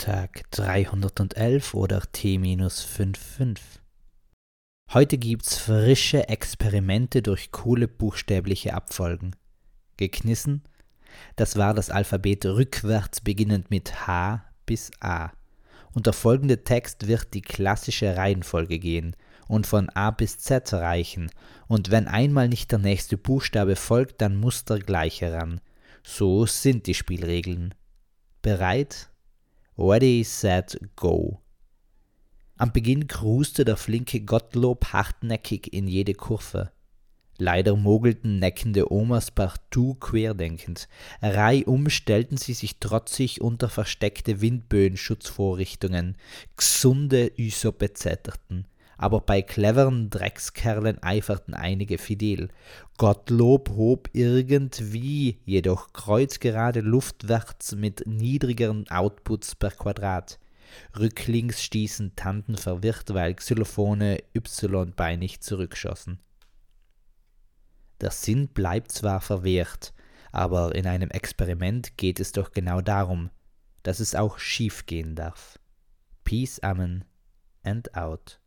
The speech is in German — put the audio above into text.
Tag 311 oder T-55. Heute gibt's frische Experimente durch coole buchstäbliche Abfolgen. Geknissen? Das war das Alphabet rückwärts beginnend mit H bis A. Und der folgende Text wird die klassische Reihenfolge gehen und von A bis Z reichen, und wenn einmal nicht der nächste Buchstabe folgt, dann muss der gleiche ran. So sind die Spielregeln. Bereit? Ready, set, go. Am Beginn cruiste der flinke Gottlob hartnäckig in jede Kurve. Leider mogelten neckende Omas partout querdenkend. Reihum stellten sie sich trotzig unter versteckte Windböenschutzvorrichtungen. Gsunde Üsope zetterten aber bei cleveren Dreckskerlen eiferten einige fidel. Gottlob hob irgendwie jedoch kreuzgerade luftwärts mit niedrigeren Outputs per Quadrat. Rücklings stießen Tanten verwirrt, weil Xylophone Y-beinig zurückschossen. Der Sinn bleibt zwar verwehrt, aber in einem Experiment geht es doch genau darum, dass es auch schief gehen darf. Peace, Amen and out.